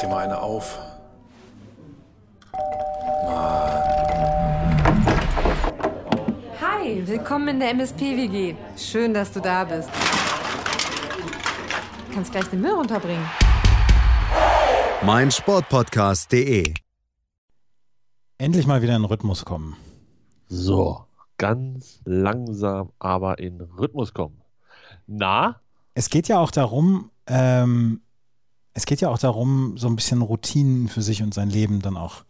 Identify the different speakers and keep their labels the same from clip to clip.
Speaker 1: dir mal eine auf.
Speaker 2: Hi, willkommen in der MSP-WG. Schön, dass du da bist. Du kannst gleich den Müll runterbringen.
Speaker 3: mein Sportpodcast.de.
Speaker 4: Endlich mal wieder in Rhythmus kommen.
Speaker 5: So, ganz langsam aber in Rhythmus kommen. Na?
Speaker 4: Es geht ja auch darum, ähm, es geht ja auch darum, so ein bisschen Routinen für sich und sein Leben dann auch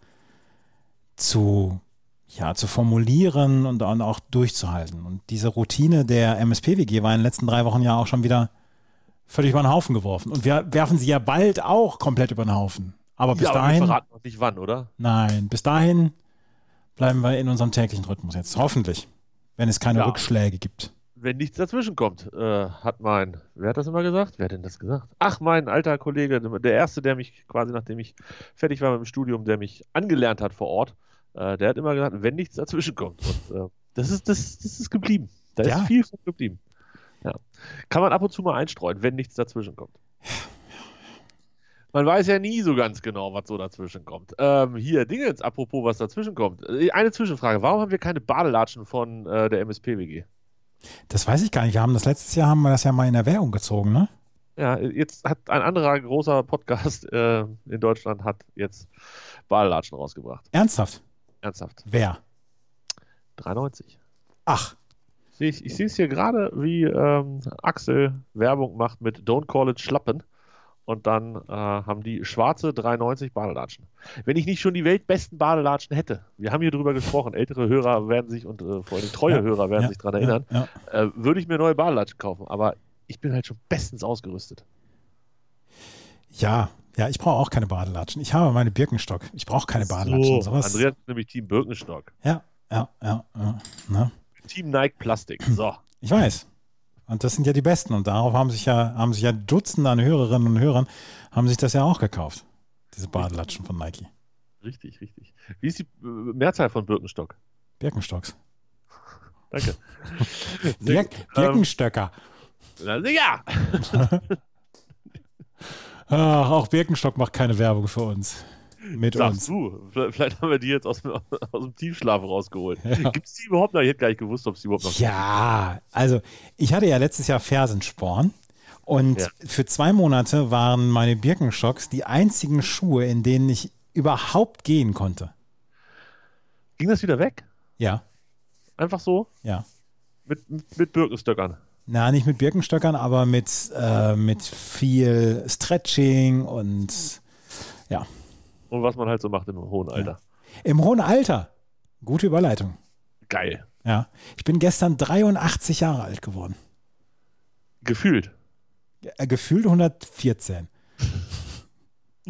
Speaker 4: zu, ja, zu formulieren und dann auch durchzuhalten. Und diese Routine der MSPWG war in den letzten drei Wochen ja auch schon wieder völlig über den Haufen geworfen. Und wir werfen sie ja bald auch komplett über den Haufen. Aber bis
Speaker 5: ja, aber
Speaker 4: dahin.
Speaker 5: wir verraten noch nicht wann, oder?
Speaker 4: Nein, bis dahin bleiben wir in unserem täglichen Rhythmus jetzt. Hoffentlich. Wenn es keine
Speaker 5: Ja.
Speaker 4: Rückschläge gibt.
Speaker 5: Wenn nichts dazwischen kommt, äh, hat mein, wer hat das immer gesagt? Wer hat denn das gesagt? Ach, mein alter Kollege, der erste, der mich quasi, nachdem ich fertig war mit dem Studium, der mich angelernt hat vor Ort, äh, der hat immer gesagt, wenn nichts dazwischen kommt. Und äh, das, ist, das, das ist geblieben. Da
Speaker 4: Ja.
Speaker 5: ist viel von geblieben. Ja. Kann man ab und zu mal einstreuen, wenn nichts dazwischen kommt. Man weiß ja nie so ganz genau, was so dazwischen kommt. Ähm, hier, Dingens, apropos, was dazwischen kommt. Äh, Eine Zwischenfrage. Warum haben wir keine Badelatschen von äh, der MSP-WG?
Speaker 4: Das weiß ich gar nicht. Wir haben das letztes Jahr haben wir das ja mal in Erwägung gezogen, ne?
Speaker 5: Ja, jetzt hat ein anderer großer Podcast äh, in Deutschland hat jetzt Badelatschen rausgebracht.
Speaker 4: Ernsthaft?
Speaker 5: Ernsthaft.
Speaker 4: Wer?
Speaker 5: 93.
Speaker 4: Ach,
Speaker 5: Ich, ich sehe es hier gerade, wie ähm, Axel Werbung macht mit Don't Call It Schlappen. Und dann äh, haben die schwarze 390 Badelatschen. Wenn ich nicht schon die weltbesten Badelatschen hätte, wir haben hier drüber gesprochen, ältere Hörer werden sich und äh, vor allem treue
Speaker 4: Ja,
Speaker 5: Hörer werden
Speaker 4: ja,
Speaker 5: sich daran erinnern,
Speaker 4: Ja, ja.
Speaker 5: äh, würde ich mir neue Badelatschen kaufen. Aber ich bin halt schon bestens ausgerüstet.
Speaker 4: ja, ja, ich brauche auch keine Badelatschen. Ich habe meine Birkenstock. Ich brauche keine Badelatschen.
Speaker 5: So,
Speaker 4: Sowas.
Speaker 5: Andreas ist nämlich Team Birkenstock.
Speaker 4: Ja, ja, ja. ja ne?
Speaker 5: Team Nike Plastik. So.
Speaker 4: Ich weiß. Und das sind ja die Besten. Und darauf haben sich ja, haben sich ja Dutzende an Hörerinnen und Hörern, haben sich das ja auch gekauft. Diese Badelatschen von Nike.
Speaker 5: Richtig, richtig. Wie ist die äh, Mehrzahl von Birkenstock?
Speaker 4: Birkenstocks.
Speaker 5: Danke.
Speaker 4: Bir Birkenstöcker.
Speaker 5: Na, sicher!
Speaker 4: Ach, auch Birkenstock macht keine Werbung für uns. Mit
Speaker 5: Sagst
Speaker 4: uns.
Speaker 5: du. Vielleicht haben wir die jetzt aus dem, aus dem Tiefschlaf rausgeholt. Gibt es die überhaupt noch? Ich hätte gar nicht gewusst, ob es die überhaupt noch
Speaker 4: Ja, also ich hatte ja letztes Jahr Fersensporn und
Speaker 5: Ja.
Speaker 4: für zwei Monate waren meine Birkenstocks die einzigen Schuhe, in denen ich überhaupt gehen konnte.
Speaker 5: Ging das wieder weg?
Speaker 4: Ja,
Speaker 5: Einfach so?
Speaker 4: ja.
Speaker 5: Mit, mit Birkenstöckern.
Speaker 4: Na, nicht mit Birkenstöckern, aber mit, äh, mit viel Stretching und ja.
Speaker 5: Und was man halt so macht im hohen Alter.
Speaker 4: Im hohen Alter. Gute Überleitung.
Speaker 5: Geil.
Speaker 4: Ja. Ich bin gestern 83 Jahre alt geworden.
Speaker 5: Gefühlt.
Speaker 4: Äh, gefühlt 114.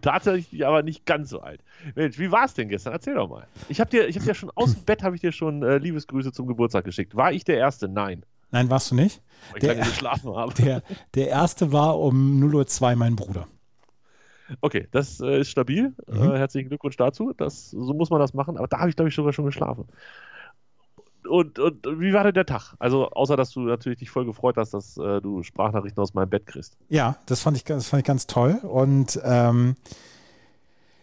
Speaker 5: Tatsächlich aber nicht ganz so alt. Mensch, wie war es denn gestern? Erzähl doch mal. Ich habe dir, ich hab dir schon aus dem Bett habe ich dir schon äh, Liebesgrüße zum Geburtstag geschickt. War ich der Erste? Nein.
Speaker 4: Nein, warst du nicht?
Speaker 5: Weil ich
Speaker 4: Der-
Speaker 5: lange geschlafen habe.
Speaker 4: Der, der erste war um 0.02 Uhr mein Bruder.
Speaker 5: Okay, das äh, ist stabil.
Speaker 4: Mhm.
Speaker 5: Äh, herzlichen Glückwunsch dazu. Das, so muss man das machen. Aber da habe ich, glaube ich, sogar schon geschlafen. Und, und wie war denn der Tag? Also, außer dass du natürlich dich voll gefreut hast, dass äh, du Sprachnachrichten aus meinem Bett kriegst.
Speaker 4: Ja, das fand ich, das fand ich ganz toll. Und ähm,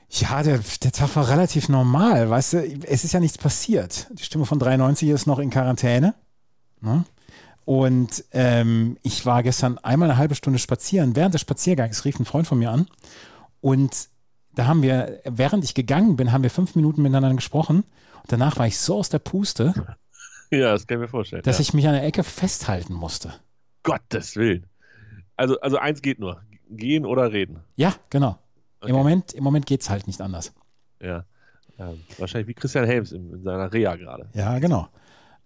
Speaker 4: ja, der, der Tag war relativ normal. Weißt du, es ist ja nichts passiert. Die Stimme von 93 ist noch in Quarantäne. Ne? Und ähm, ich war gestern einmal eine halbe Stunde spazieren. Während des Spaziergangs rief ein Freund von mir an. Und da haben wir, während ich gegangen bin, haben wir fünf Minuten miteinander gesprochen. Und danach war ich so aus der Puste,
Speaker 5: Ja, das kann ich mir vorstellen.
Speaker 4: dass
Speaker 5: ja.
Speaker 4: ich mich an der Ecke festhalten musste.
Speaker 5: Gottes Willen. Also, also eins geht nur. Gehen oder reden.
Speaker 4: Ja, genau.
Speaker 5: Okay.
Speaker 4: Im Moment, im Moment geht es halt nicht anders.
Speaker 5: Ja. Ähm, wahrscheinlich wie Christian Helms in, in seiner Reha gerade.
Speaker 4: Ja, genau.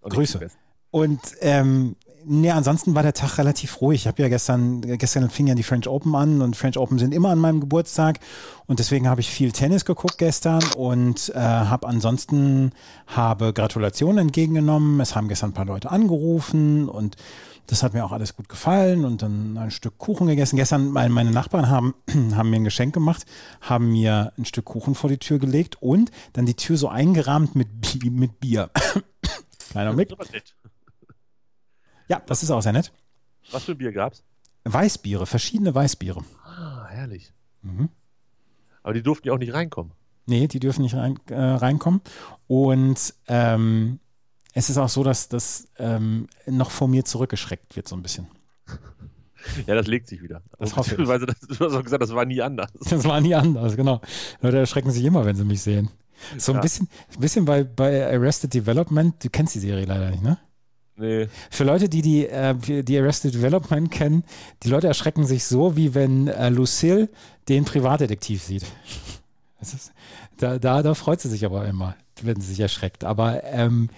Speaker 5: Und
Speaker 4: Grüße. Und ähm, nee, ansonsten war der Tag relativ ruhig. Ich habe ja gestern, gestern fing ja die French Open an und French Open sind immer an meinem Geburtstag und deswegen habe ich viel Tennis geguckt gestern und äh, habe ansonsten habe Gratulationen entgegengenommen. Es haben gestern ein paar Leute angerufen und das hat mir auch alles gut gefallen und dann ein Stück Kuchen gegessen. Gestern meine, Nachbarn haben, haben mir ein Geschenk gemacht, haben mir ein Stück Kuchen vor die Tür gelegt und dann die Tür so eingerahmt mit, mit Bier. Kleiner Blick.
Speaker 5: Das ist aber nett.
Speaker 4: Ja, das ist auch sehr nett.
Speaker 5: Was für ein Bier gab's?
Speaker 4: Weißbiere, verschiedene Weißbiere.
Speaker 5: Ah, herrlich.
Speaker 4: Mhm.
Speaker 5: Aber die durften ja auch nicht reinkommen.
Speaker 4: Nee, die dürfen nicht rein, äh, reinkommen. Und ähm, es ist auch so, dass das ähm, noch vor mir zurückgeschreckt wird, so ein bisschen.
Speaker 5: Ja, das legt sich wieder.
Speaker 4: Das hoffe ich.
Speaker 5: Das, du hast auch gesagt, das war nie anders.
Speaker 4: Das war nie anders, genau. Leute erschrecken sich immer, wenn sie mich sehen. So ein
Speaker 5: Ja.
Speaker 4: bisschen, ein bisschen bei, bei Arrested Development, du kennst die Serie leider nicht, ne?
Speaker 5: Nee.
Speaker 4: Für Leute, die die, äh, die Arrested Development kennen, die Leute erschrecken sich so, wie wenn äh, Lucille den Privatdetektiv sieht. Ist, da, da, da freut sie sich aber immer, wenn sie sich erschreckt. Aber ähm,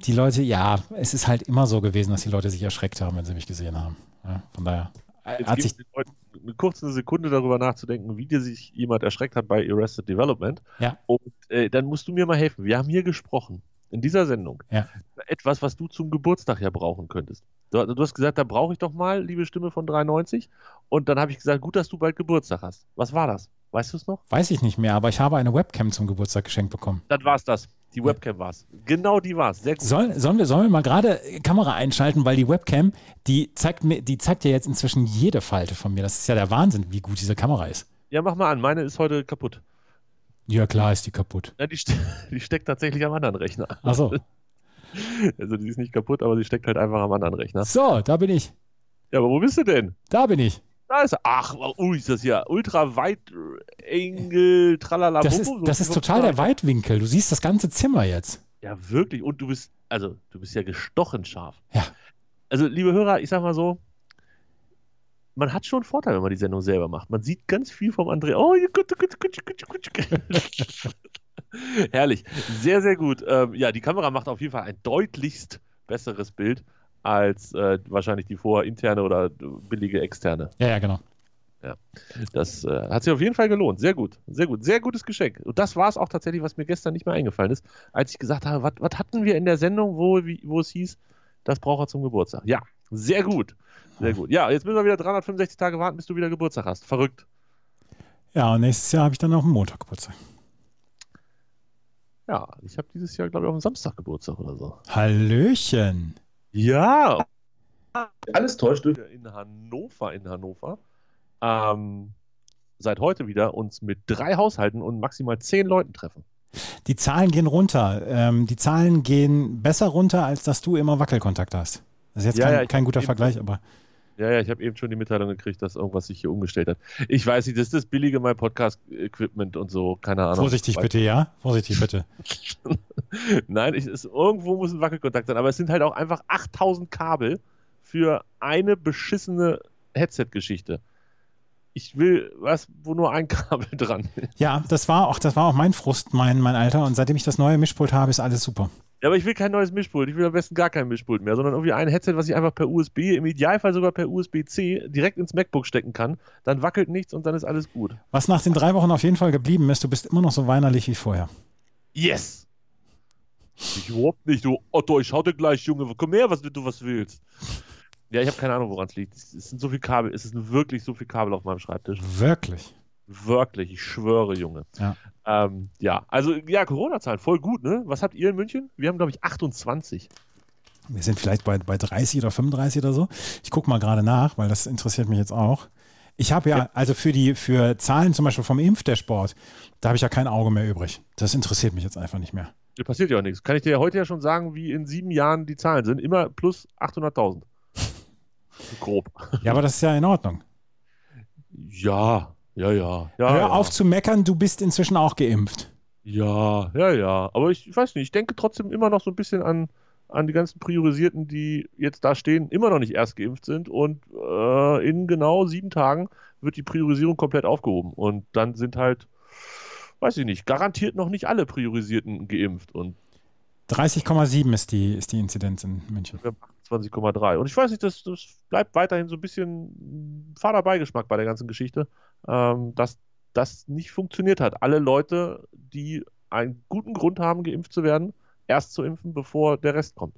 Speaker 4: die Leute, ja, es ist halt immer so gewesen, dass die Leute sich erschreckt haben, wenn sie mich gesehen haben. Ja, von daher äh,
Speaker 5: Jetzt
Speaker 4: hat sich,
Speaker 5: Leuten eine kurze Sekunde darüber nachzudenken, wie dir sich jemand erschreckt hat bei Arrested Development.
Speaker 4: Ja.
Speaker 5: Und äh, dann musst du mir mal helfen. Wir haben hier gesprochen, in dieser Sendung,
Speaker 4: Ja.
Speaker 5: etwas, was du zum Geburtstag ja brauchen könntest. Du, du hast gesagt, da brauche ich doch mal, liebe Stimme von 93. Und dann habe ich gesagt, gut, dass du bald Geburtstag hast. Was war das? Weißt du es noch?
Speaker 4: weiß ich nicht mehr, aber ich habe eine Webcam zum Geburtstag geschenkt bekommen.
Speaker 5: Dann war es das. Die Webcam war es. Genau die war es.
Speaker 4: Soll, sollen, wir, sollen wir mal gerade Kamera einschalten, weil die Webcam, die zeigt mir, die zeigt ja jetzt inzwischen jede Falte von mir. Das ist ja der Wahnsinn, wie gut diese Kamera ist.
Speaker 5: Ja, mach mal an. Meine ist heute kaputt.
Speaker 4: Ja, klar ist die kaputt.
Speaker 5: Ja, die, ste die steckt tatsächlich am anderen Rechner.
Speaker 4: Achso.
Speaker 5: Also die ist nicht kaputt, aber sie steckt halt einfach am anderen Rechner.
Speaker 4: So, da bin ich.
Speaker 5: Ja, aber wo bist du denn?
Speaker 4: Da bin ich.
Speaker 5: Da ist er. Ach, oh, ist das ja ultra weit Engel, tralala.
Speaker 4: Das ist, das ist total der Weitwinkel. Du siehst das ganze Zimmer jetzt.
Speaker 5: Ja, wirklich. Und du bist, also, du bist ja gestochen scharf.
Speaker 4: Ja.
Speaker 5: Also, liebe Hörer, ich sag mal so, man hat schon einen Vorteil, wenn man die Sendung selber macht. Man sieht ganz viel vom André. Oh, gut, gut, gut, gut, gut, gut. Herrlich. Sehr, sehr gut. Ähm, ja, die Kamera macht auf jeden Fall ein deutlichst besseres Bild als äh, wahrscheinlich die vorher interne oder billige externe.
Speaker 4: Ja, ja, genau.
Speaker 5: Das äh, hat sich auf jeden Fall gelohnt. Sehr gut. Sehr gut. Sehr gutes Geschenk. Und das war es auch tatsächlich, was mir gestern nicht mehr eingefallen ist, als ich gesagt habe, was was hatten wir in der Sendung, wo, wie, wo es hieß, das braucht er zum Geburtstag. Ja, sehr gut. Sehr gut. Ja, jetzt müssen wir wieder 365 Tage warten, bis du wieder Geburtstag hast. Verrückt.
Speaker 4: Ja, und nächstes Jahr habe ich dann auch einen Montag Geburtstag.
Speaker 5: Ja, ich habe dieses Jahr, glaube ich, auf dem Samstag Geburtstag oder so.
Speaker 4: Hallöchen.
Speaker 5: Ja. Alles täuscht durch in Hannover, in Hannover. Ähm, seit heute wieder uns mit drei Haushalten und maximal zehn Leuten treffen.
Speaker 4: Die Zahlen gehen runter. Ähm, die Zahlen gehen besser runter, als dass du immer Wackelkontakt hast. Das ist jetzt
Speaker 5: Ja,
Speaker 4: kein,
Speaker 5: ja,
Speaker 4: kein guter Vergleich, aber
Speaker 5: Ja, ja, ich habe eben schon die Mitteilung gekriegt, dass irgendwas sich hier umgestellt hat. Ich weiß nicht, das ist das billige mein Podcast-Equipment und so, keine Ahnung.
Speaker 4: vorsichtig bitte, ja? Vorsichtig bitte.
Speaker 5: Nein, ich, es, irgendwo muss ein Wackelkontakt sein, aber es sind halt auch einfach 8000 Kabel für eine beschissene Headset-Geschichte. Ich will was, wo nur ein Kabel dran ist.
Speaker 4: Ja, das war auch, das war auch mein Frust, mein, mein Alter. Und seitdem ich das neue Mischpult habe, ist alles super.
Speaker 5: Ja, aber ich will kein neues Mischpult. Ich will am besten gar kein Mischpult mehr, sondern irgendwie ein Headset, was ich einfach per USB, im Idealfall sogar per USB-C direkt ins MacBook stecken kann. Dann wackelt nichts und dann ist alles gut.
Speaker 4: Was nach den drei Wochen auf jeden Fall geblieben ist, du bist immer noch so weinerlich wie vorher.
Speaker 5: Yes! Ich überhaupt nicht, du Otto, ich schau dir gleich, Junge, komm her, was du was willst. Ja, ich habe keine Ahnung, woran es liegt. Es sind so viele Kabel, es sind wirklich so viele Kabel auf meinem Schreibtisch.
Speaker 4: Wirklich.
Speaker 5: Wirklich, ich schwöre, Junge.
Speaker 4: Ja.
Speaker 5: Ähm, ja, also ja, Corona-Zahlen, voll gut, ne? Was habt ihr in München? Wir haben, glaube ich, 28.
Speaker 4: Wir sind vielleicht bei, bei 30 oder 35 oder so. Ich gucke mal gerade nach, weil das interessiert mich jetzt auch. Ich habe ja,
Speaker 5: Ja.
Speaker 4: also für die, für Zahlen zum Beispiel vom Impfdashboard, da habe ich ja kein Auge mehr übrig. Das interessiert mich jetzt einfach nicht mehr.
Speaker 5: Da passiert ja auch nichts. Kann ich dir ja heute ja schon sagen, wie in sieben Jahren die Zahlen sind. Immer plus 800.000. Grob.
Speaker 4: Ja, aber das ist ja in Ordnung.
Speaker 5: Ja, ja, ja. ja
Speaker 4: Hör
Speaker 5: ja.
Speaker 4: auf zu meckern, du bist inzwischen auch geimpft.
Speaker 5: Ja, ja, ja. Aber ich, ich weiß nicht, ich denke trotzdem immer noch so ein bisschen an, an die ganzen Priorisierten, die jetzt da stehen, immer noch nicht erst geimpft sind. Und äh, in genau sieben Tagen wird die Priorisierung komplett aufgehoben. Und dann sind halt, weiß ich nicht, garantiert noch nicht alle Priorisierten geimpft. Und
Speaker 4: 30,7 ist die, ist die Inzidenz in München.
Speaker 5: wir haben 28,3. Und ich weiß nicht, das, das bleibt weiterhin so ein bisschen fader Beigeschmack bei der ganzen Geschichte, ähm, dass das nicht funktioniert hat. Alle Leute, die einen guten Grund haben, geimpft zu werden, erst zu impfen, bevor der Rest kommt.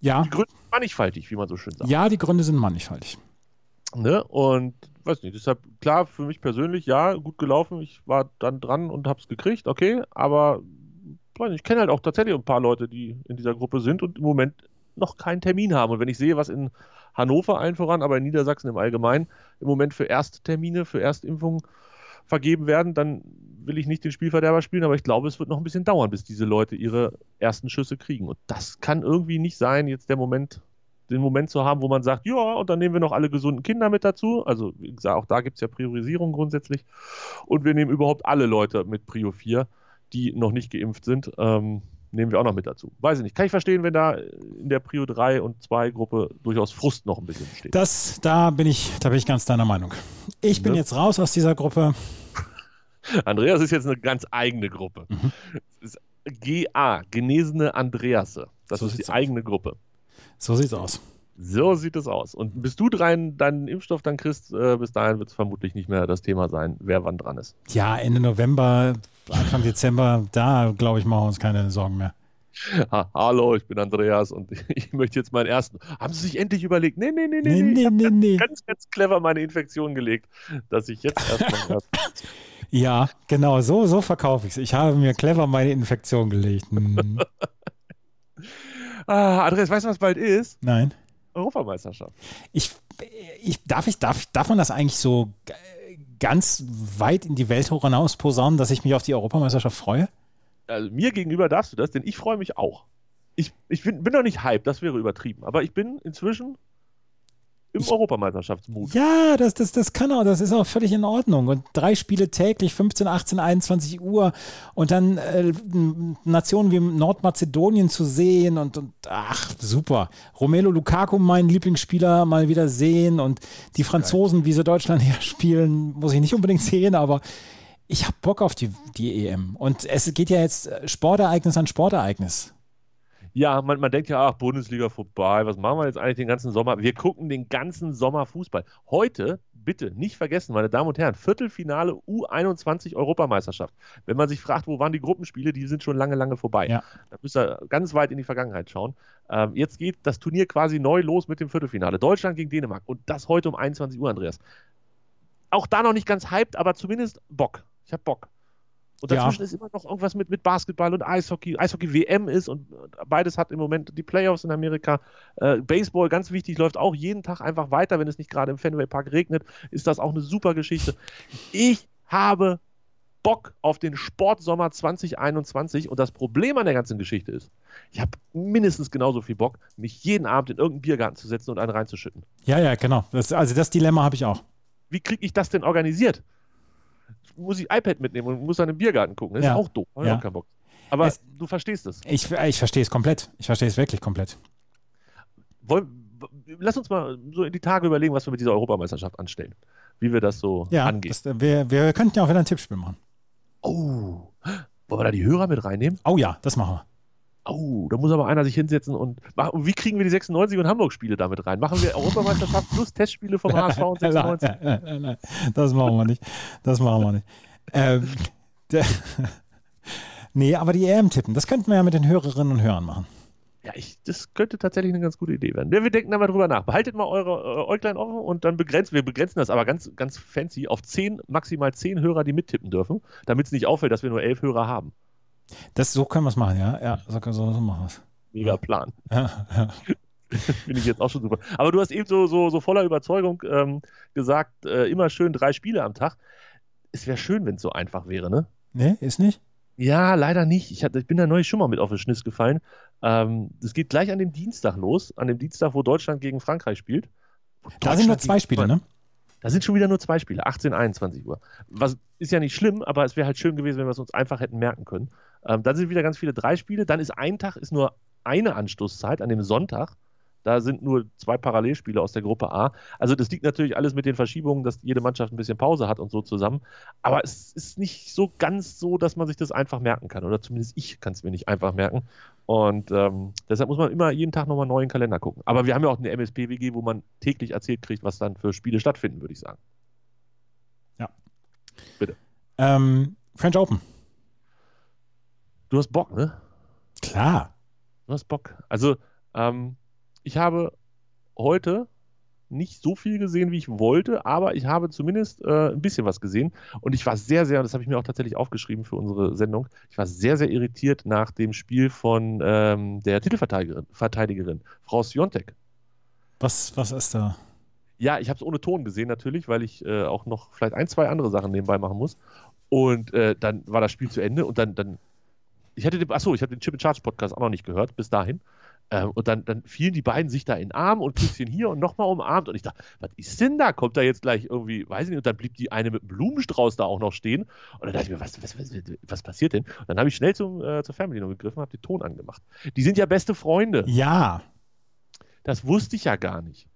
Speaker 4: Ja,
Speaker 5: Die Gründe sind mannigfaltig, wie man so schön sagt.
Speaker 4: ja, die Gründe sind mannigfaltig.
Speaker 5: Ne? Und weiß nicht, deshalb klar, für mich persönlich, ja, gut gelaufen. Ich war dann dran und hab's gekriegt, okay, aber ich kenne halt auch tatsächlich ein paar Leute, die in dieser Gruppe sind und im Moment noch keinen Termin haben. Und wenn ich sehe, was in Hannover allen voran, aber in Niedersachsen im Allgemeinen im Moment für Ersttermine, für Erstimpfungen vergeben werden, dann will ich nicht den Spielverderber spielen, aber ich glaube, es wird noch ein bisschen dauern, bis diese Leute ihre ersten Schüsse kriegen. Und das kann irgendwie nicht sein, jetzt der Moment, den Moment zu haben, wo man sagt, ja, und dann nehmen wir noch alle gesunden Kinder mit dazu. Also, wie gesagt, auch da gibt es ja Priorisierung grundsätzlich. Und wir nehmen überhaupt alle Leute mit Prio 4, die noch nicht geimpft sind. Ähm, nehmen wir auch noch mit dazu. Weiß ich nicht. Kann ich verstehen, wenn da in der Prio 3 und 2 Gruppe durchaus Frust noch ein bisschen besteht.
Speaker 4: Das, da bin ich, da bin ich ganz deiner Meinung. Ich bin ja. jetzt raus aus dieser Gruppe.
Speaker 5: Andreas ist jetzt eine ganz eigene Gruppe. Mhm. GA, Genesene Andreasse. Das so ist die aus. eigene Gruppe.
Speaker 4: So sieht's aus.
Speaker 5: So sieht es aus. Und bis du drein, deinen Impfstoff dann kriegst, äh, bis dahin wird es vermutlich nicht mehr das Thema sein, wer wann dran ist.
Speaker 4: Ja, Ende November, Anfang Dezember, da glaube ich, machen wir uns keine Sorgen mehr.
Speaker 5: Ha, hallo, ich bin Andreas und ich möchte jetzt meinen ersten. Haben Sie sich endlich überlegt? Nee, nee, nee, nee,
Speaker 4: nee, nee, nee, nee.
Speaker 5: Ganz, ganz clever meine Infektion gelegt, dass ich jetzt erstmal.
Speaker 4: ja, genau, so, so verkaufe ich es. Ich habe mir clever meine Infektion gelegt. Hm.
Speaker 5: ah, Andreas, weißt du, was bald ist?
Speaker 4: Nein.
Speaker 5: Europameisterschaft.
Speaker 4: Ich, ich, darf, ich, darf, darf man das eigentlich so ganz weit in die Welt hinaus posaunen, dass ich mich auf die Europameisterschaft freue?
Speaker 5: Also mir gegenüber darfst du das, denn ich freue mich auch. Ich, ich bin, bin noch nicht hype, das wäre übertrieben, aber ich bin inzwischen im Europameisterschaftsmut.
Speaker 4: Ja, das, das, das kann auch, das ist auch völlig in Ordnung. Und drei Spiele täglich, 15, 18, 21 Uhr und dann äh, Nationen wie Nordmazedonien zu sehen und, und ach, super. Romelo Lukaku, mein Lieblingsspieler, mal wieder sehen und die Franzosen, wie sie Deutschland her spielen, muss ich nicht unbedingt sehen, aber ich habe Bock auf die, die EM. Und es geht ja jetzt Sportereignis an Sportereignis
Speaker 5: ja, man, man denkt ja, ach, Bundesliga vorbei, was machen wir jetzt eigentlich den ganzen Sommer? Wir gucken den ganzen Sommer Fußball. Heute, bitte nicht vergessen, meine Damen und Herren, Viertelfinale U21 Europameisterschaft. Wenn man sich fragt, wo waren die Gruppenspiele, die sind schon lange, lange vorbei. Ja. Da müsst ihr ganz weit in die Vergangenheit schauen. Ähm, jetzt geht das Turnier quasi neu los mit dem Viertelfinale. Deutschland gegen Dänemark. Und das heute um 21 Uhr, Andreas. Auch da noch nicht ganz hyped, aber zumindest Bock. Ich habe Bock. Und dazwischen ja. ist immer noch irgendwas mit, mit Basketball und Eishockey. Eishockey WM ist und beides hat im Moment die Playoffs in Amerika. Äh, Baseball, ganz wichtig, läuft auch jeden Tag einfach weiter, wenn es nicht gerade im Fenway Park regnet. Ist das auch eine super Geschichte. Ich habe Bock auf den Sportsommer 2021 und das Problem an der ganzen Geschichte ist, ich habe mindestens genauso viel Bock, mich jeden Abend in irgendeinen Biergarten zu setzen und einen reinzuschütten.
Speaker 4: Ja, ja, genau. Das, also das Dilemma habe ich auch.
Speaker 5: Wie kriege ich das denn organisiert? Muss ich iPad mitnehmen und muss dann im Biergarten gucken. Das ja. ist auch doof. Ja. Auch keinen Bock. Aber es, du verstehst es.
Speaker 4: Ich, ich verstehe es komplett. Ich verstehe es wirklich komplett.
Speaker 5: Wollen, lass uns mal so in die Tage überlegen, was wir mit dieser Europameisterschaft anstellen. Wie wir das so ja, angehen. Das,
Speaker 4: wir, wir könnten ja auch wieder ein Tippspiel machen.
Speaker 5: Oh, wollen wir da die Hörer mit reinnehmen?
Speaker 4: Oh ja, das machen wir.
Speaker 5: Oh, da muss aber einer sich hinsetzen und machen. Wie kriegen wir die 96 und Hamburg-Spiele damit rein? Machen wir Europameisterschaft plus Testspiele vom HSV und 96? Nein, nein, nein,
Speaker 4: nein, das machen wir nicht. Das machen wir nicht. Ähm, der, nee, aber die EM tippen, das könnten wir ja mit den Hörerinnen und Hörern machen.
Speaker 5: Ja, ich, das könnte tatsächlich eine ganz gute Idee werden. Wir denken da mal drüber nach. Behaltet mal eure äh, Äuglein offen und dann begrenzen wir begrenzen das aber ganz, ganz fancy auf 10, maximal 10 Hörer, die mittippen dürfen, damit es nicht auffällt, dass wir nur 11 Hörer haben.
Speaker 4: Das, so können wir es machen, ja. Ja, so, so, so machen wir es.
Speaker 5: Mega Plan. Ja, ja. Finde ich jetzt auch schon super. Aber du hast eben so, so, so voller Überzeugung ähm, gesagt, äh, immer schön drei Spiele am Tag. Es wäre schön, wenn es so einfach wäre, ne?
Speaker 4: Nee, ist nicht?
Speaker 5: Ja, leider nicht. Ich, hatte, ich bin da neulich schon mal mit auf den Schniss gefallen. Ähm, das geht gleich an dem Dienstag los, an dem Dienstag, wo Deutschland gegen Frankreich spielt.
Speaker 4: Da sind nur zwei Spiele, ne?
Speaker 5: Da sind schon wieder nur zwei Spiele, 18, 21 Uhr. Was ist ja nicht schlimm, aber es wäre halt schön gewesen, wenn wir es uns einfach hätten merken können. Ähm, dann sind wieder ganz viele drei Spiele. Dann ist ein Tag ist nur eine Anstoßzeit an dem Sonntag. Da sind nur zwei Parallelspiele aus der Gruppe A. Also das liegt natürlich alles mit den Verschiebungen, dass jede Mannschaft ein bisschen Pause hat und so zusammen. Aber es ist nicht so ganz so, dass man sich das einfach merken kann. Oder zumindest ich kann es mir nicht einfach merken. Und ähm, deshalb muss man immer jeden Tag nochmal neu in den Kalender gucken. Aber wir haben ja auch eine MSP-WG, wo man täglich erzählt kriegt, was dann für Spiele stattfinden, würde ich sagen.
Speaker 4: Ja. Bitte. Ähm, French Open.
Speaker 5: Du hast Bock, ne?
Speaker 4: Klar.
Speaker 5: Du hast Bock. Also, ähm, ich habe heute nicht so viel gesehen, wie ich wollte, aber ich habe zumindest äh, ein bisschen was gesehen. Und ich war sehr, sehr, das habe ich mir auch tatsächlich aufgeschrieben für unsere Sendung, ich war sehr, sehr irritiert nach dem Spiel von ähm, der Titelverteidigerin, Verteidigerin, Frau Siontek.
Speaker 4: Was, was ist da?
Speaker 5: Ja, ich habe es ohne Ton gesehen natürlich, weil ich äh, auch noch vielleicht ein, zwei andere Sachen nebenbei machen muss. Und äh, dann war das Spiel zu Ende und dann, dann ich hatte den, achso, ich habe den Chip Charge Podcast auch noch nicht gehört, bis dahin. Ähm, und dann, dann fielen die beiden sich da in den Arm und Küsschen hier und nochmal umarmt. Und ich dachte, was ist denn da? Kommt da jetzt gleich irgendwie, weiß ich nicht, und dann blieb die eine mit einem Blumenstrauß da auch noch stehen. Und dann dachte ich mir, was, was, was, was passiert denn? Und dann habe ich schnell zum, äh, zur noch gegriffen, habe den Ton angemacht. Die sind ja beste Freunde.
Speaker 4: Ja.
Speaker 5: Das wusste ich ja gar nicht.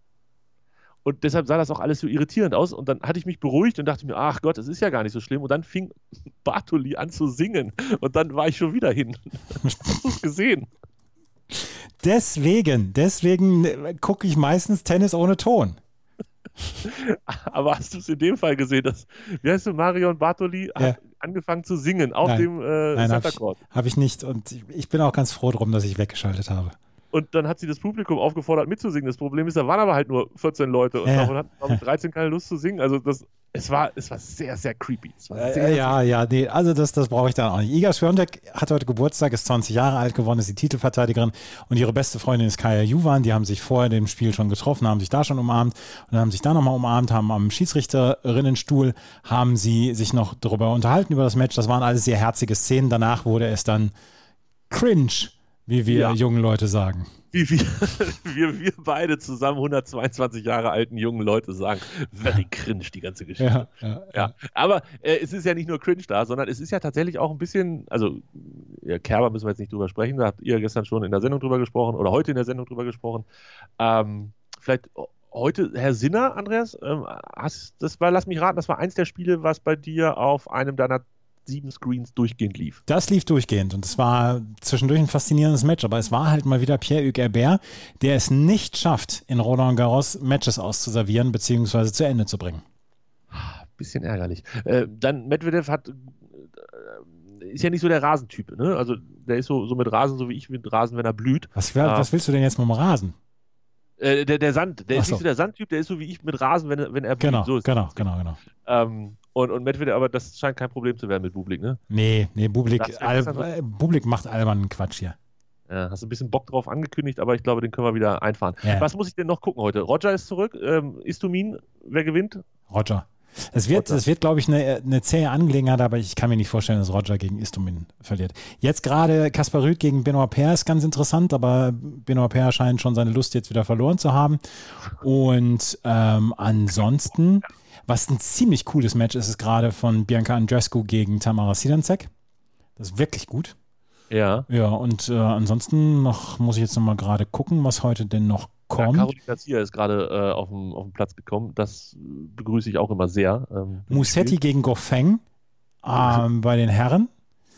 Speaker 5: Und deshalb sah das auch alles so irritierend aus. Und dann hatte ich mich beruhigt und dachte mir, ach Gott, es ist ja gar nicht so schlimm. Und dann fing Bartoli an zu singen. Und dann war ich schon wieder hin. Hast du es gesehen?
Speaker 4: Deswegen, deswegen gucke ich meistens Tennis ohne Ton.
Speaker 5: Aber hast du es in dem Fall gesehen, dass, wie heißt du, Marion Bartoli ja. hat angefangen zu singen auf
Speaker 4: Nein.
Speaker 5: dem äh,
Speaker 4: Nein, Habe ich, hab ich nicht. Und ich bin auch ganz froh drum, dass ich weggeschaltet habe.
Speaker 5: Und dann hat sie das Publikum aufgefordert mitzusingen. Das Problem ist, da waren aber halt nur 14 Leute und ja. davon hatten glaube 13 keine Lust zu singen. Also das, es war, es war sehr, sehr creepy.
Speaker 4: Sehr,
Speaker 5: äh,
Speaker 4: ja, ja, nee, also das, das brauche ich dann auch nicht. Iga Swiatek hat heute Geburtstag, ist 20 Jahre alt geworden, ist die Titelverteidigerin und ihre beste Freundin ist Kaya Juvan. Die haben sich vorher dem Spiel schon getroffen, haben sich da schon umarmt und haben sich da nochmal umarmt, haben am Schiedsrichterinnenstuhl, haben sie sich noch darüber unterhalten über das Match. Das waren alles sehr herzige Szenen. Danach wurde es dann cringe, wie wir ja. jungen Leute sagen
Speaker 5: wie wir, wir, wir beide zusammen 122 Jahre alten jungen Leute sagen, very cringe, die ganze Geschichte. Ja, ja, ja. Aber äh, es ist ja nicht nur cringe da, sondern es ist ja tatsächlich auch ein bisschen, also ja, Kerber müssen wir jetzt nicht drüber sprechen, da habt ihr gestern schon in der Sendung drüber gesprochen oder heute in der Sendung drüber gesprochen. Ähm, vielleicht heute, Herr Sinner, Andreas, ähm, hast, das war, lass mich raten, das war eins der Spiele, was bei dir auf einem deiner sieben Screens durchgehend lief.
Speaker 4: Das lief durchgehend und es war zwischendurch ein faszinierendes Match, aber es war halt mal wieder Pierre-Hugues Herbert, der es nicht schafft, in Roland Garros Matches auszuservieren bzw. zu Ende zu bringen.
Speaker 5: Bisschen ärgerlich. Äh, dann Medvedev hat äh, ist ja nicht so der Rasentyp, ne? Also der ist so, so mit Rasen, so wie ich mit Rasen, wenn er blüht.
Speaker 4: Was, was willst du denn jetzt mit dem Rasen?
Speaker 5: Äh, der, der Sand, der Ach ist nicht so der Sandtyp, der ist so wie ich mit Rasen, wenn, wenn er
Speaker 4: blüht. Genau,
Speaker 5: so
Speaker 4: genau, genau, genau.
Speaker 5: Ähm, und, und Medvedev, aber das scheint kein Problem zu werden mit Bublik, ne?
Speaker 4: Nee, nee, Bublik, Al äh, Bublik macht albernen Quatsch hier.
Speaker 5: Ja, hast du ein bisschen Bock drauf angekündigt, aber ich glaube, den können wir wieder einfahren. Ja. Was muss ich denn noch gucken heute? Roger ist zurück. Ähm, Istumin, wer gewinnt?
Speaker 4: Roger. Es wird, es wird, glaube ich, eine, eine zähe Angelegenheit, aber ich kann mir nicht vorstellen, dass Roger gegen Istumin verliert. Jetzt gerade Kaspar Rüth gegen Benoit Paire ist ganz interessant, aber Benoit Paire scheint schon seine Lust jetzt wieder verloren zu haben. Und ähm, ansonsten was ein ziemlich cooles Match ist, ist gerade von Bianca Andrescu gegen Tamara Sidancek. Das ist wirklich gut.
Speaker 5: Ja.
Speaker 4: Ja, und äh, ansonsten noch, muss ich jetzt nochmal gerade gucken, was heute denn noch kommt. Ja,
Speaker 5: Caroline Garcia ist gerade äh, auf, den Platz gekommen. Das begrüße ich auch immer sehr.
Speaker 4: Ähm, Musetti gegen Goffeng ähm, bei den Herren.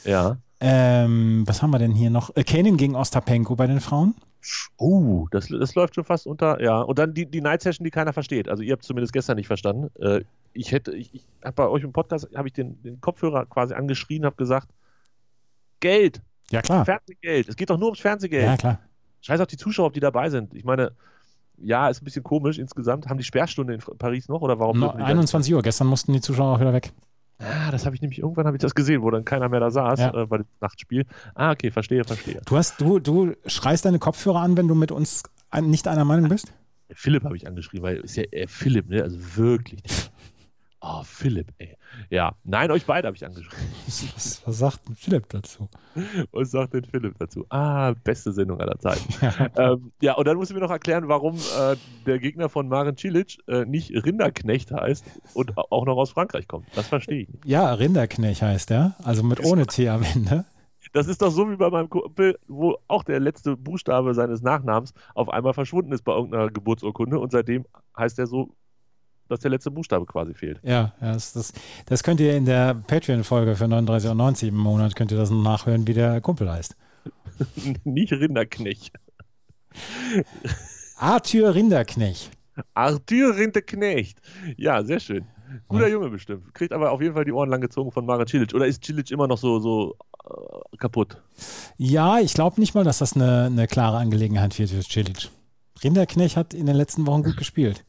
Speaker 5: Ja.
Speaker 4: Ähm, was haben wir denn hier noch? Äh, Kanin gegen Ostapenko bei den Frauen.
Speaker 5: Oh, das, das läuft schon fast unter, ja. Und dann die, die Night Session, die keiner versteht. Also ihr habt zumindest gestern nicht verstanden. Äh, ich hätte, ich, ich habe bei euch im Podcast, habe ich den, den Kopfhörer quasi angeschrien, habe gesagt, Geld.
Speaker 4: Ja, klar.
Speaker 5: Fernsehgeld. Es geht doch nur ums Fernsehgeld.
Speaker 4: Ja, klar.
Speaker 5: Scheiß auf die Zuschauer, ob die dabei sind. Ich meine, ja, ist ein bisschen komisch insgesamt. Haben die Sperrstunde in Paris noch oder warum?
Speaker 4: No, 21 Uhr. Gestern mussten die Zuschauer auch wieder weg.
Speaker 5: Ah, das habe ich nämlich, irgendwann habe ich das gesehen, wo dann keiner mehr da saß ja. äh, bei dem Nachtspiel. Ah, okay, verstehe, verstehe.
Speaker 4: Du hast, du, du schreist deine Kopfhörer an, wenn du mit uns nicht einer Meinung bist?
Speaker 5: Philipp habe ich angeschrieben, weil ist ja äh, Philipp, ne? Also wirklich. Oh, Philipp, ey. Ja, nein, euch beide habe ich angeschrieben.
Speaker 4: Was, was, sagt denn Philipp dazu?
Speaker 5: Was sagt denn Philipp dazu? Ah, beste Sendung aller Zeiten. ähm, ja, und dann musst du mir noch erklären, warum äh, der Gegner von Maren Cilic äh, nicht Rinderknecht heißt und auch noch aus Frankreich kommt. Das verstehe ich nicht.
Speaker 4: Ja, Rinderknecht heißt er, also mit ohne T am Ende.
Speaker 5: Das ist doch so wie bei meinem Kumpel, wo auch der letzte Buchstabe seines Nachnamens auf einmal verschwunden ist bei irgendeiner Geburtsurkunde und seitdem heißt er so dass der letzte Buchstabe quasi fehlt.
Speaker 4: Ja, das, das, das könnt ihr in der Patreon-Folge für 39,90 im Monat, könnt ihr das nachhören, wie der Kumpel heißt.
Speaker 5: Nicht Rinderknecht.
Speaker 4: Arthur Rinderknecht.
Speaker 5: Arthur Rinderknecht. Ja, sehr schön. Guter ja. Junge bestimmt. Kriegt aber auf jeden Fall die Ohren lang gezogen von Mara Cilic. Oder ist Cilic immer noch so, so äh, kaputt?
Speaker 4: Ja, ich glaube nicht mal, dass das eine, eine klare Angelegenheit wird für Cilic. Rinderknecht hat in den letzten Wochen gut gespielt.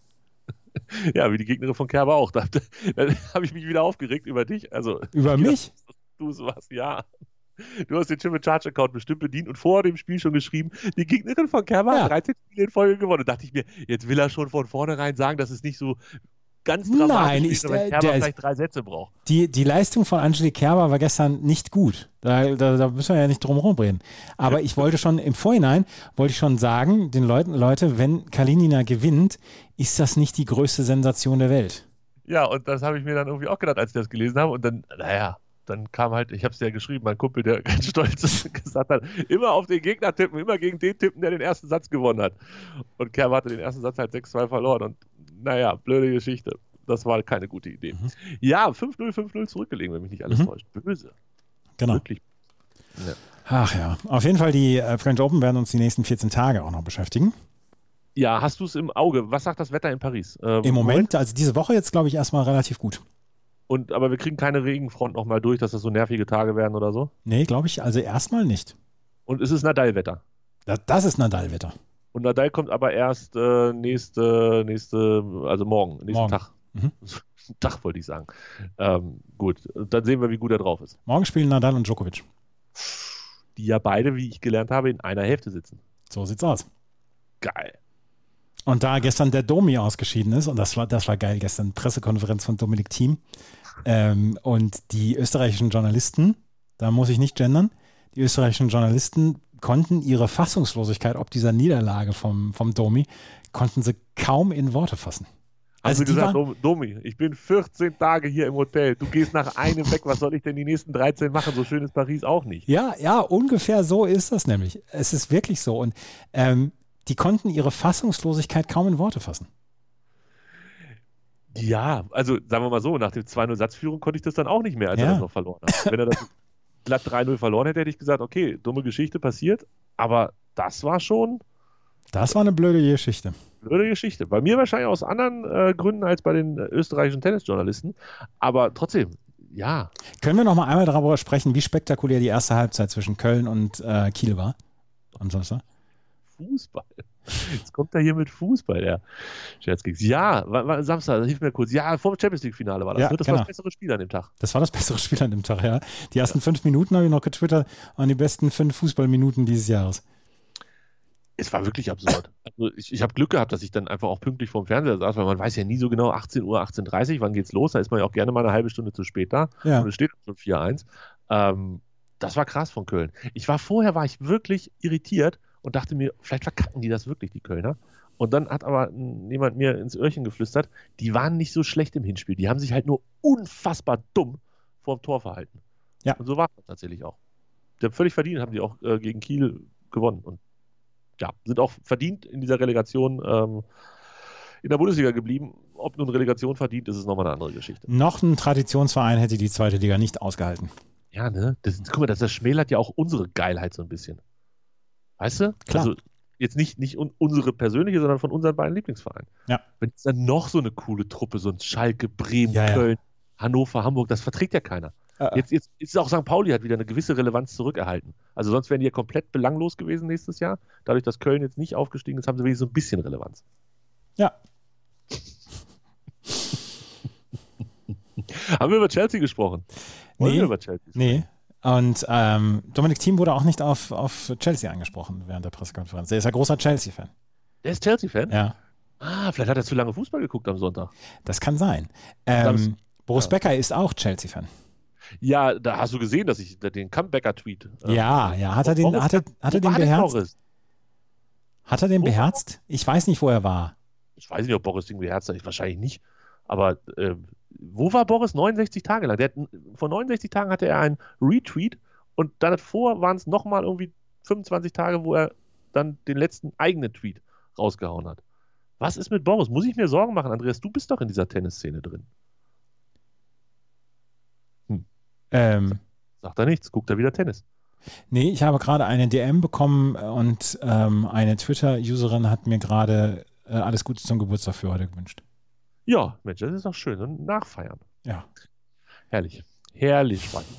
Speaker 5: Ja, wie die Gegnerin von Kerber auch. Da, da habe ich mich wieder aufgeregt über dich. Also,
Speaker 4: Über mich?
Speaker 5: Du sowas, ja. Du hast den Triple Charge Account bestimmt bedient und vor dem Spiel schon geschrieben, die Gegnerin von Kerber
Speaker 4: Ja.
Speaker 5: hat 13 Spiele in Folge gewonnen. Da dachte ich mir, jetzt will er schon von vornherein sagen, dass es nicht so ganz dramatisch
Speaker 4: Nein,
Speaker 5: ist, Kerber
Speaker 4: der ist-
Speaker 5: vielleicht drei Sätze braucht.
Speaker 4: Die, die Leistung von Angelique Kerber war gestern nicht gut. Da, da, da müssen wir ja nicht drum herum reden. Aber ich wollte schon im Vorhinein, wollte ich schon sagen, den Leuten, Leute, wenn Kalinina gewinnt, ist das nicht die größte Sensation der Welt.
Speaker 5: Ja, und das habe ich mir dann irgendwie auch gedacht, als ich das gelesen habe. Und dann, naja, dann kam halt, ich habe es ja geschrieben, mein Kumpel, der ganz stolz ist, gesagt hat, immer auf den Gegner tippen, immer gegen den tippen, der den ersten Satz gewonnen hat. Und Kerber hatte den ersten Satz halt 6-2 verloren. Und naja, blöde Geschichte. Das war keine gute Idee. Ja, 5-0, 5-0 zurückgelegen, wenn mich nicht alles
Speaker 4: Mhm.
Speaker 5: täuscht. Böse.
Speaker 4: Genau.
Speaker 5: Wirklich.
Speaker 4: Ach ja, auf jeden Fall die äh, French Open werden uns die nächsten 14 Tage auch noch beschäftigen.
Speaker 5: Ja, hast du es im Auge? Was sagt das Wetter in Paris? Ähm,
Speaker 4: Im Moment, also diese Woche jetzt, glaube ich, erstmal relativ gut.
Speaker 5: Und, aber wir kriegen keine Regenfront nochmal durch, dass das so nervige Tage werden oder so.
Speaker 4: Nee, glaube ich, also erstmal nicht.
Speaker 5: Und es ist Nadal-Wetter.
Speaker 4: Das, das ist Nadal-Wetter.
Speaker 5: Und Nadal kommt aber erst äh, nächste, nächste, also morgen, nächsten
Speaker 4: Morgen.
Speaker 5: Tag.
Speaker 4: Mhm.
Speaker 5: Tag wollte ich sagen. Ähm, gut, dann sehen wir, wie gut er drauf ist.
Speaker 4: Morgen spielen Nadal und Djokovic.
Speaker 5: Die ja beide, wie ich gelernt habe, in einer Hälfte sitzen.
Speaker 4: So sieht's aus.
Speaker 5: Geil.
Speaker 4: Und da gestern der Domi ausgeschieden ist, und das war, das war geil, gestern Pressekonferenz von Dominik Thiem, ähm, und die österreichischen Journalisten, da muss ich nicht gendern, die österreichischen Journalisten konnten ihre Fassungslosigkeit ob dieser Niederlage vom, vom Domi, konnten sie kaum in Worte fassen.
Speaker 5: Hast
Speaker 4: Also
Speaker 5: du gesagt,
Speaker 4: waren-
Speaker 5: Dom- Domi, ich bin 14 Tage hier im Hotel. Du gehst nach einem weg. Was soll ich denn die nächsten 13 machen? So schön ist Paris auch nicht.
Speaker 4: Ja, ja, ungefähr so ist das nämlich. Es ist wirklich so. Und ähm, die konnten ihre Fassungslosigkeit kaum in Worte fassen.
Speaker 5: Ja, also sagen wir mal so, nach dem 2-0 Satzführung konnte ich das dann auch nicht mehr, als
Speaker 4: Ja.
Speaker 5: er das noch verloren hat. Wenn er das glatt 3-0 verloren hätte, hätte ich gesagt, okay, dumme Geschichte passiert, aber das war schon
Speaker 4: Das war eine blöde Geschichte.
Speaker 5: blöde Geschichte. Bei mir wahrscheinlich aus anderen äh, Gründen als bei den äh, österreichischen Tennisjournalisten, aber trotzdem, ja,
Speaker 4: Können wir noch mal einmal darüber sprechen, wie spektakulär die erste Halbzeit zwischen Köln und äh, Kiel war? Am Samstag?
Speaker 5: Fußball. Jetzt kommt er hier mit Fußball, der Scherzkeks. Ja, war, war Samstag, hilf mir kurz. Ja, vor dem Champions League-Finale war das.
Speaker 4: Ja,
Speaker 5: ne? Das
Speaker 4: genau.
Speaker 5: war das bessere Spiel an dem Tag.
Speaker 4: Das war das bessere Spiel an dem Tag, ja. Die ersten fünf Minuten habe ich noch getwittert, waren die besten fünf Fußballminuten dieses Jahres.
Speaker 5: Es war wirklich absurd. Also ich, ich habe Glück gehabt, dass ich dann einfach auch pünktlich vorm Fernseher saß, weil man weiß ja nie so genau, 18 Uhr, 18.30 Uhr, wann geht's los? Da ist man ja auch gerne mal eine halbe Stunde zu spät da.
Speaker 4: Ja.
Speaker 5: Und es steht schon 4-1. Ähm, das war krass von Köln. Ich war vorher, war ich wirklich irritiert und dachte mir, vielleicht verkacken die das wirklich, die Kölner. Und dann hat aber jemand mir ins Öhrchen geflüstert, die waren nicht so schlecht im Hinspiel. Die haben sich halt nur unfassbar dumm vorm Tor verhalten.
Speaker 4: Ja.
Speaker 5: Und so war es tatsächlich auch. Die haben völlig verdient, haben die auch äh, gegen Kiel gewonnen. Und ja, sind auch verdient in dieser Relegation ähm, in der Bundesliga geblieben. Ob nun Relegation verdient, ist es nochmal eine andere Geschichte.
Speaker 4: Noch ein Traditionsverein hätte die zweite Liga nicht ausgehalten.
Speaker 5: Ja, ne? Das, guck mal, das, das schmälert ja auch unsere Geilheit so ein bisschen. Weißt du?
Speaker 4: Klar.
Speaker 5: Also jetzt nicht, nicht un unsere persönliche, sondern von unseren beiden Lieblingsvereinen.
Speaker 4: Ja.
Speaker 5: Wenn es dann noch so eine coole Truppe, so ein Schalke, Bremen,
Speaker 4: Ja, ja.
Speaker 5: Köln, Hannover, Hamburg, das verträgt ja keiner.
Speaker 4: Äh,
Speaker 5: Jetzt, jetzt ist auch St. Pauli hat wieder eine gewisse Relevanz zurückerhalten. Also sonst wären die ja komplett belanglos gewesen nächstes Jahr. Dadurch, dass Köln jetzt nicht aufgestiegen ist, haben sie wenigstens so ein bisschen Relevanz.
Speaker 4: Ja.
Speaker 5: Haben wir über Chelsea gesprochen? Wollen
Speaker 4: Nee.
Speaker 5: wir über Chelsea sprechen?
Speaker 4: Nee. Und ähm, Dominik Thiem wurde auch nicht auf, auf Chelsea angesprochen während der Pressekonferenz. Der ist ja großer Chelsea-Fan.
Speaker 5: Der ist Chelsea-Fan?
Speaker 4: Ja,
Speaker 5: Ah, vielleicht hat er zu lange Fußball geguckt am Sonntag.
Speaker 4: das kann sein. Ähm, Boris
Speaker 5: ja.
Speaker 4: Becker ist auch Chelsea-Fan.
Speaker 5: Ja, da hast du gesehen, dass ich den Comebacker-Tweet. äh,
Speaker 4: Ja, ja. Hat er den, hat er, hat er den beherzt? Hat er den beherzt? Ich weiß nicht, wo er war.
Speaker 5: Ich weiß nicht, ob Boris den beherzt hat. Wahrscheinlich nicht. Aber äh, wo war Boris 69 Tage lang? Der hat, vor 69 Tagen hatte er einen Retweet und dann davor waren es nochmal irgendwie 25 Tage, wo er dann den letzten eigenen Tweet rausgehauen hat. Was ist mit Boris? Muss ich mir Sorgen machen, Andreas? Du bist doch in dieser Tennisszene drin.
Speaker 4: Ähm,
Speaker 5: Sagt er nichts, guckt er wieder Tennis.
Speaker 4: nee, ich habe gerade eine DM bekommen und ähm, eine Twitter-Userin hat mir gerade äh, alles Gute zum Geburtstag für heute gewünscht.
Speaker 5: Ja, Mensch, das ist doch schön. Und nachfeiern.
Speaker 4: Ja.
Speaker 5: Herrlich. Herrlich, spannend.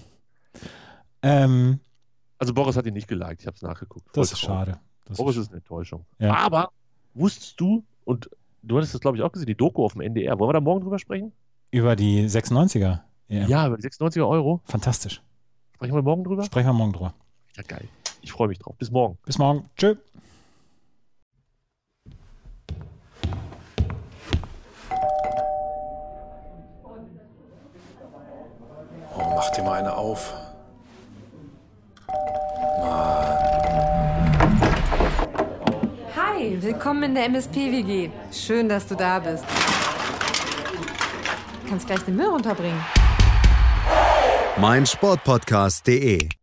Speaker 4: Ähm,
Speaker 5: also Boris hat ihn nicht geliked, ich habe es nachgeguckt.
Speaker 4: Das ist schade. Das
Speaker 5: Boris
Speaker 4: ist,
Speaker 5: ist eine Enttäuschung.
Speaker 4: Ja.
Speaker 5: Aber wusstest du, und du hattest das, glaube ich, auch gesehen, die Doku auf dem NDR. Wollen wir da morgen drüber sprechen?
Speaker 4: Über die 96er.
Speaker 5: Ja, ja über die 96er Euro.
Speaker 4: Fantastisch.
Speaker 5: Sprechen wir morgen drüber?
Speaker 4: Sprechen wir morgen drüber.
Speaker 5: Ja, geil. Ich freue mich drauf. Bis morgen.
Speaker 4: Bis morgen. Tschö.
Speaker 1: eine auf. Mann.
Speaker 2: Hi, willkommen in der MSP-WG. Schön, dass du da bist. Kannst gleich den Müll runterbringen.
Speaker 3: Mein Sportpodcast.de